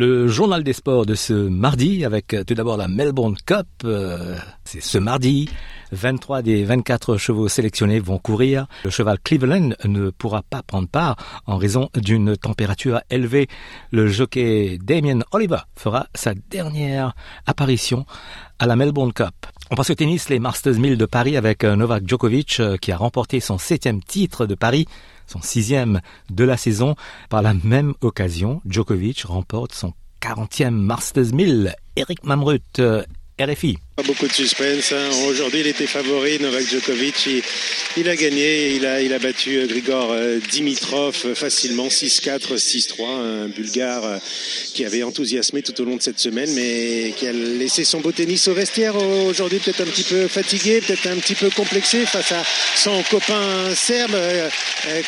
Le journal des sports de ce mardi avec euh, tout d'abord la Melbourne Cup. euh, C'est ce mardi. 23 des 24 chevaux sélectionnés vont courir. Le cheval Cleveland ne pourra pas prendre part en raison d'une température élevée. Le jockey Damien Oliver fera sa dernière apparition à la Melbourne Cup. On passe au tennis, les Masters 1000 de Paris avec euh, Novak Djokovic qui a remporté son septième titre de Paris, son sixième de la saison. Par la même occasion, Djokovic remporte son 40e Masters 1000. Eric Mamrut, euh, RFI. Pas beaucoup de suspense. hein. Aujourd'hui, il était favori. Novak Djokovic, il, a gagné. Il a, il a battu euh, Grigor euh, Dimitrov euh, facilement 6-4, 6-3. Un Bulgare qui avait enthousiasmé tout au long de cette semaine, mais qui a laissé son beau tennis au vestiaire. Aujourd'hui, peut-être un petit peu fatigué, peut-être un petit peu complexé face à son copain serbe,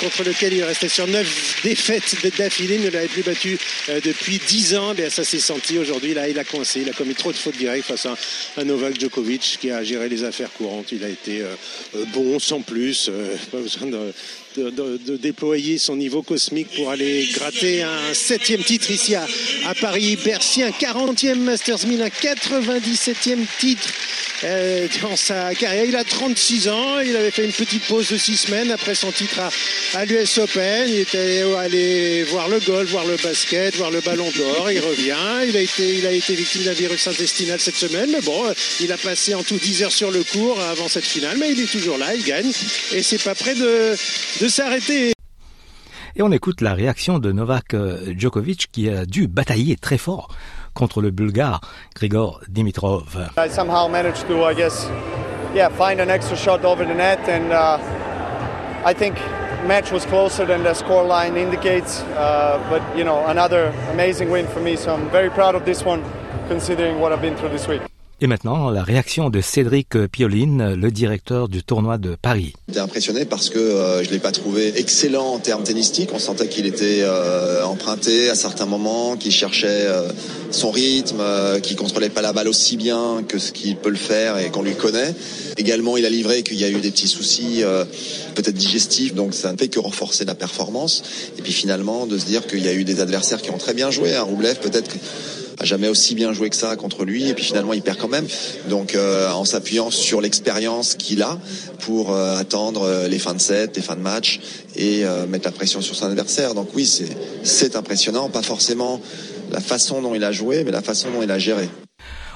contre lequel il restait sur 9 défaites d'affilée. Il ne l'avait plus battu depuis 10 ans. Bien, ça s'est senti aujourd'hui. Là, il a coincé. Il a commis trop de fautes directes face à un Novak Djokovic qui a géré les affaires courantes. Il a été euh, euh, bon sans plus. euh, pas besoin de, de- déployer son niveau cosmique pour aller gratter un septième titre ici à, à Paris. Bercy, un 40e Masters 1000, un 97e titre euh, dans sa carrière. Il a 36 ans. Il avait fait une petite pause de 6 semaines après son titre à, à l'US Open. Il était allé voir le golf, voir le basket, voir le ballon d'or. Il revient. Il a été, il a été victime d'un virus intestinal cette semaine. Mais bon, il a passé en tout 10 heures sur le cours avant cette finale. Mais il est toujours là. Il gagne. Et c'est pas de, de s'arrêter. Et on écoute la réaction de Novak euh, Djokovic qui a dû batailler très fort contre le Bulgare Grigor Dimitrov. I somehow managed to, I guess, yeah, find an extra shot over the net, and uh, I think match was closer than the scoreline indicates. Uh, but you know, another amazing win for me. So I'm very proud of this one, considering what I've been through this week. Et maintenant, la réaction de Cédric Pioline, le directeur du tournoi de Paris. J'étais impressionné parce que euh, je l'ai pas trouvé excellent en termes tennistiques. On sentait qu'il était euh, emprunté à certains moments, qu'il cherchait euh, son rythme, qu'il contrôlait pas la balle aussi bien que ce qu'il peut le faire et qu'on lui connaît. Également, il a livré qu'il y a eu des petits soucis peut-être digestifs, donc ça ne fait que renforcer la performance. Et puis finalement, de se dire qu'il y a eu des adversaires qui ont très bien joué. Un Roublev, peut-être que jamais aussi bien joué que ça contre lui et puis finalement il perd quand même. Donc euh, en s'appuyant sur l'expérience qu'il a pour euh, attendre euh, les fins de set les fins de match et mettre la pression sur son adversaire. Donc oui c'est impressionnant. Pas forcément la façon dont il a joué mais la façon dont il a géré.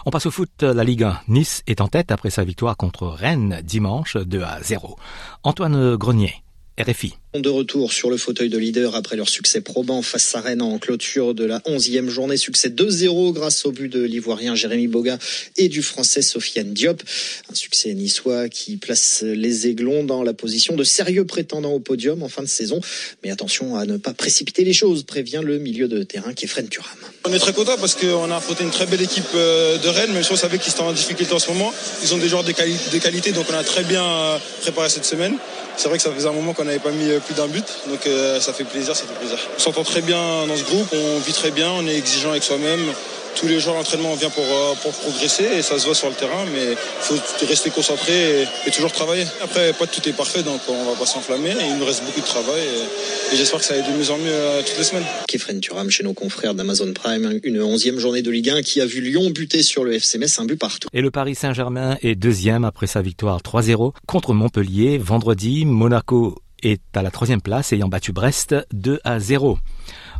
On passe au foot, la Ligue 1. Nice est en tête après sa victoire contre Rennes dimanche 2 à 0. Antoine Grenier, RFI. De retour sur le fauteuil de leader après leur succès probant face à Rennes en clôture de la 11e journée. Succès 2-0 grâce au but de l'Ivoirien Jérémy Boga et du Français Sofiane Diop. Un succès niçois qui place les Aiglons dans la position de sérieux prétendants au podium en fin de saison. Mais attention à ne pas précipiter les choses, prévient le milieu de terrain Kefren Turam. On est très content parce qu'on a affronté une très belle équipe euh, de Rennes, même si on savait qu'ils étaient en difficulté en ce moment. Ils ont des joueurs de, quali- de qualité, donc on a très bien euh, préparé cette semaine. C'est vrai que ça faisait un moment qu'on n'avait pas mis euh, plus d'un but, donc euh, ça fait plaisir, ça fait plaisir. On s'entend très bien dans ce groupe, on vit très bien, on est exigeant avec soi-même. Tous les jours à l'entraînement, on vient pour, euh, pour progresser et ça se voit sur le terrain, mais il faut rester concentré et, et toujours travailler. Après, pas tout est parfait, donc on va pas s'enflammer. Il nous reste beaucoup de travail et, et j'espère que ça va être de mieux en mieux euh, toutes les semaines. Kefren Turam chez nos confrères d'Amazon Prime, une 11e journée de Ligue 1 qui a vu Lyon buter sur le FC Metz, un but partout. Et le Paris Saint-Germain est deuxième après sa victoire 3-0 contre Montpellier. Vendredi, Monaco est à la troisième place ayant battu Brest 2 à 0.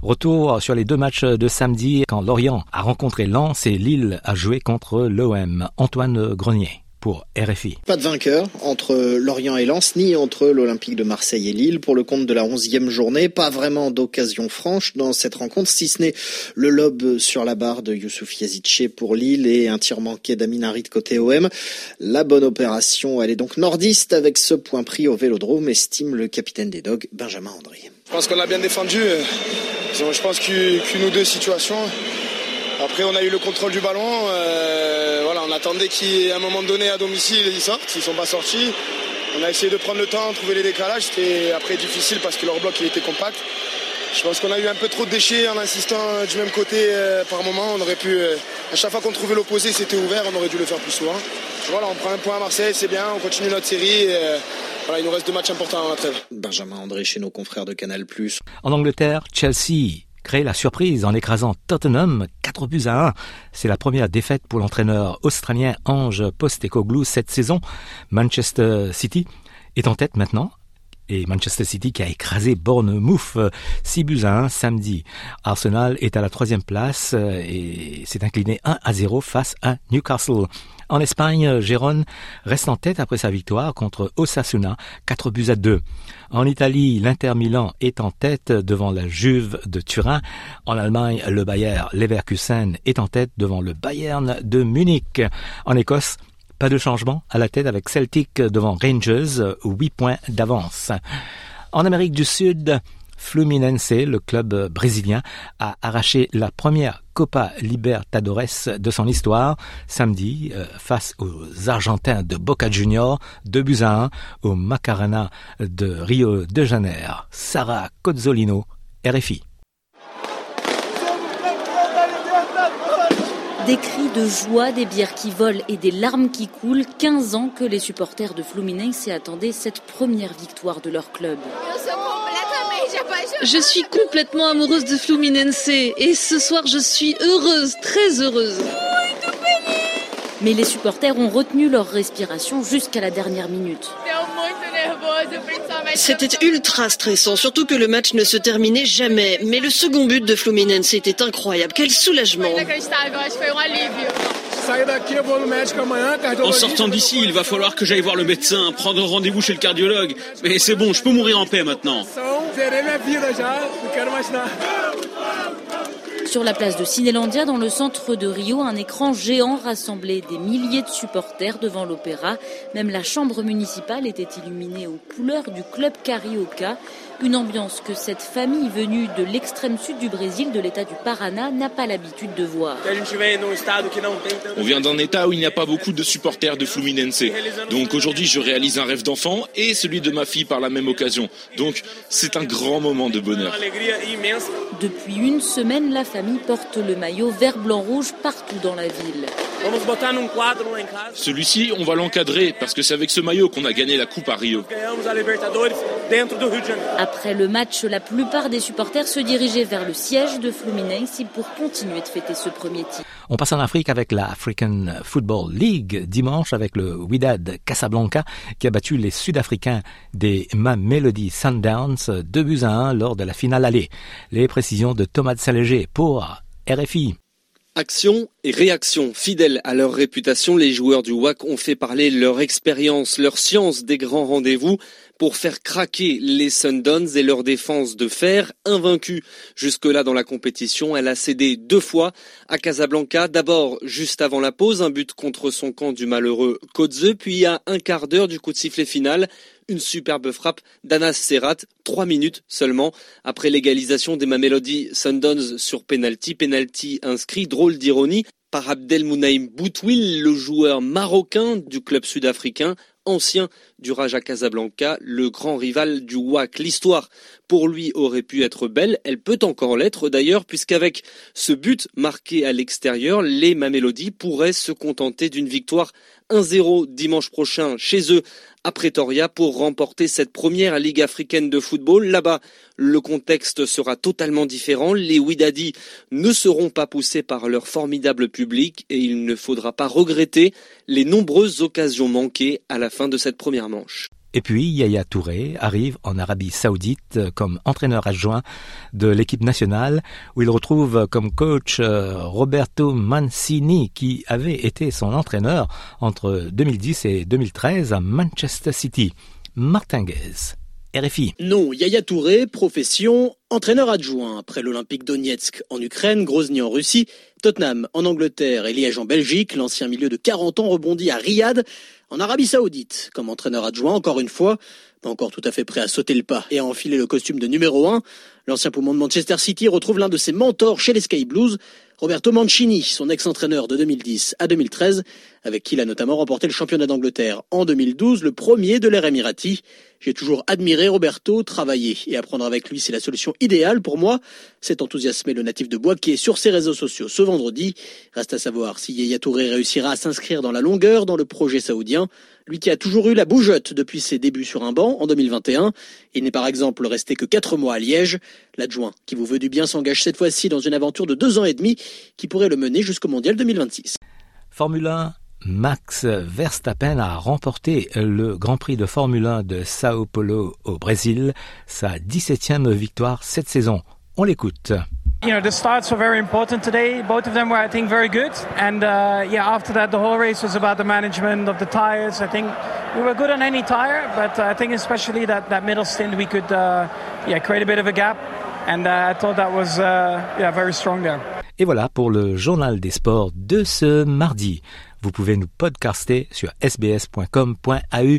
Retour sur les deux matchs de samedi quand Lorient a rencontré Lens et Lille a joué contre l'OM. Antoine Grenier pour RFI. Pas de vainqueur entre Lorient et Lens, ni entre l'Olympique de Marseille et Lille pour le compte de la onzième journée. Pas vraiment d'occasion franche dans cette rencontre, si ce n'est le lob sur la barre de Youssouf Yazidche pour Lille et un tir manqué d'Amin Harit côté OM. La bonne opération, elle est donc nordiste avec ce point pris au Vélodrome, estime le capitaine des Dogs, Benjamin André. Je pense qu'on a bien défendu. Je pense qu'une ou deux situations. Après, on a eu le contrôle du ballon. Euh, voilà, on attendait qu'à un moment donné, à domicile, ils sortent. Ils sont pas sortis. On a essayé de prendre le temps, trouver les décalages. C'était après difficile parce que leur bloc il était compact. Je pense qu'on a eu un peu trop de déchets en insistant du même côté par moment. On aurait pu, à chaque fois qu'on trouvait l'opposé, c'était ouvert, on aurait dû le faire plus souvent. Voilà, on prend un point à Marseille, c'est bien, on continue notre série. Benjamin André chez nos confrères de Canal+. En Angleterre, Chelsea crée la surprise en écrasant Tottenham 4 buts à 1. C'est la première défaite pour l'entraîneur australien Ange Postecoglou cette saison. Manchester City est en tête maintenant et Manchester City qui a écrasé Bournemouth 6 buts à 1 samedi. Arsenal est à la troisième place et s'est incliné 1 à 0 face à Newcastle. En Espagne, Gérone reste en tête après sa victoire contre Osasuna, 4 buts à 2. En Italie, l'Inter Milan est en tête devant la Juve de Turin. En Allemagne, le Bayer Leverkusen est en tête devant le Bayern de Munich. En Écosse, pas de changement à la tête avec Celtic devant Rangers, 8 points d'avance. En Amérique du Sud, Fluminense, le club brésilien, a arraché la première Copa Libertadores de son histoire samedi euh, face aux Argentins de Boca Juniors, 2 buts à 1 au Macarena de Rio de Janeiro. Sarah Cozzolino, RFI. Des cris de joie, des bières qui volent et des larmes qui coulent. 15 ans que les supporters de Fluminense attendaient cette première victoire de leur club. Je suis complètement amoureuse de Fluminense et ce soir je suis heureuse, très heureuse. Mais les supporters ont retenu leur respiration jusqu'à la dernière minute. C'était ultra stressant, surtout que le match ne se terminait jamais. Mais le second but de Fluminense était incroyable. Quel soulagement. En sortant d'ici, il va falloir que j'aille voir le médecin, prendre rendez-vous chez le cardiologue. Mais c'est bon, je peux mourir en paix maintenant. Sur la place de Cinélandia, dans le centre de Rio, un écran géant rassemblait des milliers de supporters devant l'opéra. Même la chambre municipale était illuminée aux couleurs du club Carioca. Une ambiance que cette famille venue de l'extrême sud du Brésil, de l'état du Paraná, n'a pas l'habitude de voir. On vient d'un état où il n'y a pas beaucoup de supporters de Fluminense. Donc aujourd'hui, je réalise un rêve d'enfant et celui de ma fille par la même occasion. Donc c'est un grand moment de bonheur. Depuis une semaine, la famille porte le maillot vert, blanc, rouge partout dans la ville. Celui-ci, on va l'encadrer parce que c'est avec ce maillot qu'on a gagné la Coupe à Rio. Après le match, la plupart des supporters se dirigeaient vers le siège de Fluminense pour continuer de fêter ce premier titre. On passe en Afrique avec la African Football League dimanche avec le Wydad Casablanca qui a battu les Sud-Africains des Mamelody Sundowns 2 buts à 1 lors de la finale allée. Les précisions de Thomas Saléger pour RFI. Action et réaction. Fidèles à leur réputation, les joueurs du WAC ont fait parler leur expérience, leur science des grands rendez-vous pour faire craquer les Sundowns et leur défense de fer, invaincue jusque-là dans la compétition. Elle a cédé deux fois à Casablanca, d'abord juste avant la pause, un but contre son camp du malheureux Kodze, puis à un quart d'heure du coup de sifflet final, une superbe frappe d'Anas Serrat, trois minutes seulement après l'égalisation des Mamelody Sundowns sur penalty, penalty inscrit, drôle d'ironie par Abdelmounaïm Boutwil, le joueur marocain du club sud-africain, ancien du Raja Casablanca, le grand rival du WAC. L'histoire, pour lui, aurait pu être belle. Elle peut encore l'être d'ailleurs, puisqu'avec ce but marqué à l'extérieur, les Mamelody pourraient se contenter d'une victoire 1-0 dimanche prochain chez eux à Pretoria pour remporter cette première Ligue africaine de football. Là-bas, le contexte sera totalement différent. Les Widadi ne seront pas poussés par leur formidable public et il ne faudra pas regretter les nombreuses occasions manquées à la fin de cette première manche. Et puis Yaya Touré arrive en Arabie Saoudite comme entraîneur adjoint de l'équipe nationale où il retrouve comme coach euh, Roberto Mancini qui avait été son entraîneur entre 2010 et 2013 à Manchester City. Martinguez. Non, Yaya Touré, profession, entraîneur adjoint. Après l'Olympique Donetsk en Ukraine, Grozny en Russie, Tottenham en Angleterre et Liège en Belgique, l'ancien milieu de 40 ans rebondit à Riyad en Arabie Saoudite, comme entraîneur adjoint, encore une fois, pas encore tout à fait prêt à sauter le pas et à enfiler le costume de numéro 1, l'ancien poumon de Manchester City retrouve l'un de ses mentors chez les Sky Blues. Roberto Mancini, son ex-entraîneur de 2010 à 2013, avec qui il a notamment remporté le championnat d'Angleterre en 2012, le premier de l'ère Emirati. J'ai toujours admiré Roberto, travailler et apprendre avec lui, c'est la solution idéale pour moi. C'est enthousiasmé le natif de Boisquet sur ses réseaux sociaux ce vendredi. Reste à savoir si Yaya Touré réussira à s'inscrire dans la longueur dans le projet saoudien. Lui qui a toujours eu la bougeotte depuis ses débuts sur un banc en 2021. Il n'est par exemple resté que quatre mois à Liège. L'adjoint qui vous veut du bien s'engage cette fois-ci dans une aventure de deux ans et demi qui pourrait le mener jusqu'au mondial 2026. Formule 1 Max Verstappen a remporté le Grand Prix de Formule 1 de Sao Paulo au Brésil, sa 17e victoire cette saison. On l'écoute. You know, the starts were very important today. Both of them were, I think, very good. And uh, yeah, after that, the whole race was about the management of the tires. I think we were good on any tire, but uh, I think especially that, that middle stint, we could uh, yeah, create a bit of a gap. And uh, I thought that was uh, yeah, very strong there. Et voilà pour le journal des sports de ce mardi. Vous pouvez nous podcaster sur sbs.com.au